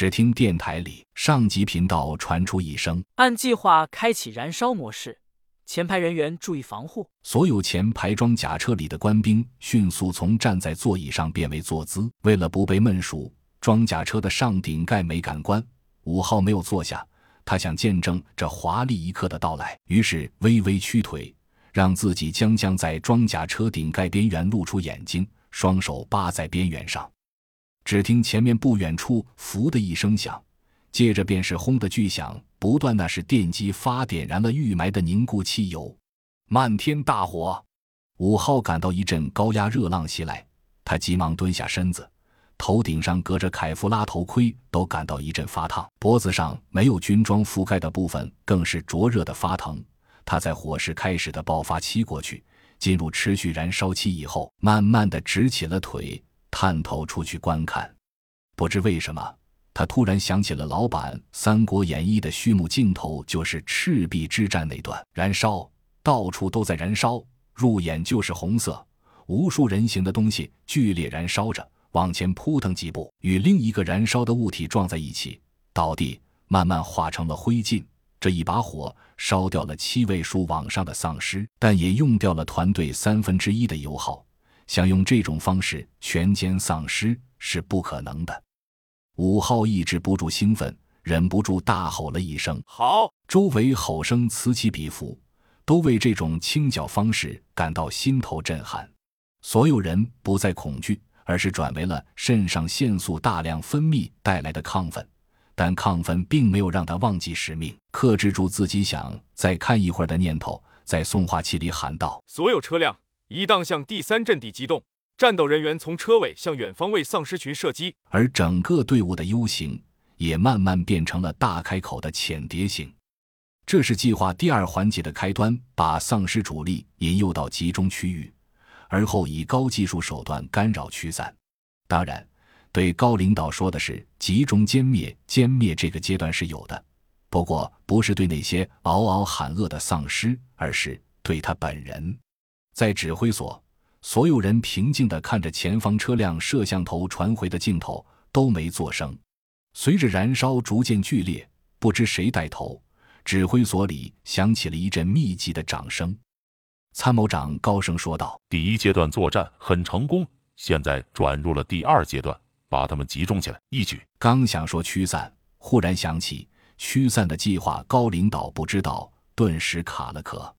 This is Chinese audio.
只听电台里上级频道传出一声：“按计划开启燃烧模式，前排人员注意防护。”所有前排装甲车里的官兵迅速从站在座椅上变为坐姿。为了不被闷熟，装甲车的上顶盖没敢关。五号没有坐下，他想见证这华丽一刻的到来，于是微微屈腿，让自己将将在装甲车顶盖边缘露出眼睛，双手扒在边缘上。只听前面不远处“噗”的一声响，接着便是“轰”的巨响，不断。那是电机发点燃了预埋的凝固汽油，漫天大火。五号感到一阵高压热浪袭来，他急忙蹲下身子，头顶上隔着凯夫拉头盔都感到一阵发烫，脖子上没有军装覆盖的部分更是灼热的发疼。他在火势开始的爆发期过去，进入持续燃烧期以后，慢慢的直起了腿。探头出去观看，不知为什么，他突然想起了老版《三国演义》的序幕镜头，就是赤壁之战那段，燃烧，到处都在燃烧，入眼就是红色，无数人形的东西剧烈燃烧着，往前扑腾几步，与另一个燃烧的物体撞在一起，倒地，慢慢化成了灰烬。这一把火烧掉了七位数往上的丧尸，但也用掉了团队三分之一的油耗。想用这种方式全歼丧尸是不可能的。五号抑制不住兴奋，忍不住大吼了一声：“好！”周围吼声此起彼伏，都为这种清剿方式感到心头震撼。所有人不再恐惧，而是转为了肾上腺素大量分泌带来的亢奋。但亢奋并没有让他忘记使命，克制住自己想再看一会儿的念头，在送话器里喊道：“所有车辆。”一档向第三阵地机动，战斗人员从车尾向远方为丧尸群射击，而整个队伍的 U 型也慢慢变成了大开口的浅碟形。这是计划第二环节的开端，把丧尸主力引诱到集中区域，而后以高技术手段干扰驱散。当然，对高领导说的是集中歼灭，歼灭这个阶段是有的，不过不是对那些嗷嗷喊饿的丧尸，而是对他本人。在指挥所，所有人平静地看着前方车辆摄像头传回的镜头，都没作声。随着燃烧逐渐剧烈，不知谁带头，指挥所里响起了一阵密集的掌声。参谋长高声说道：“第一阶段作战很成功，现在转入了第二阶段，把他们集中起来，一举。”刚想说驱散，忽然想起驱散的计划，高领导不知道，顿时卡了壳。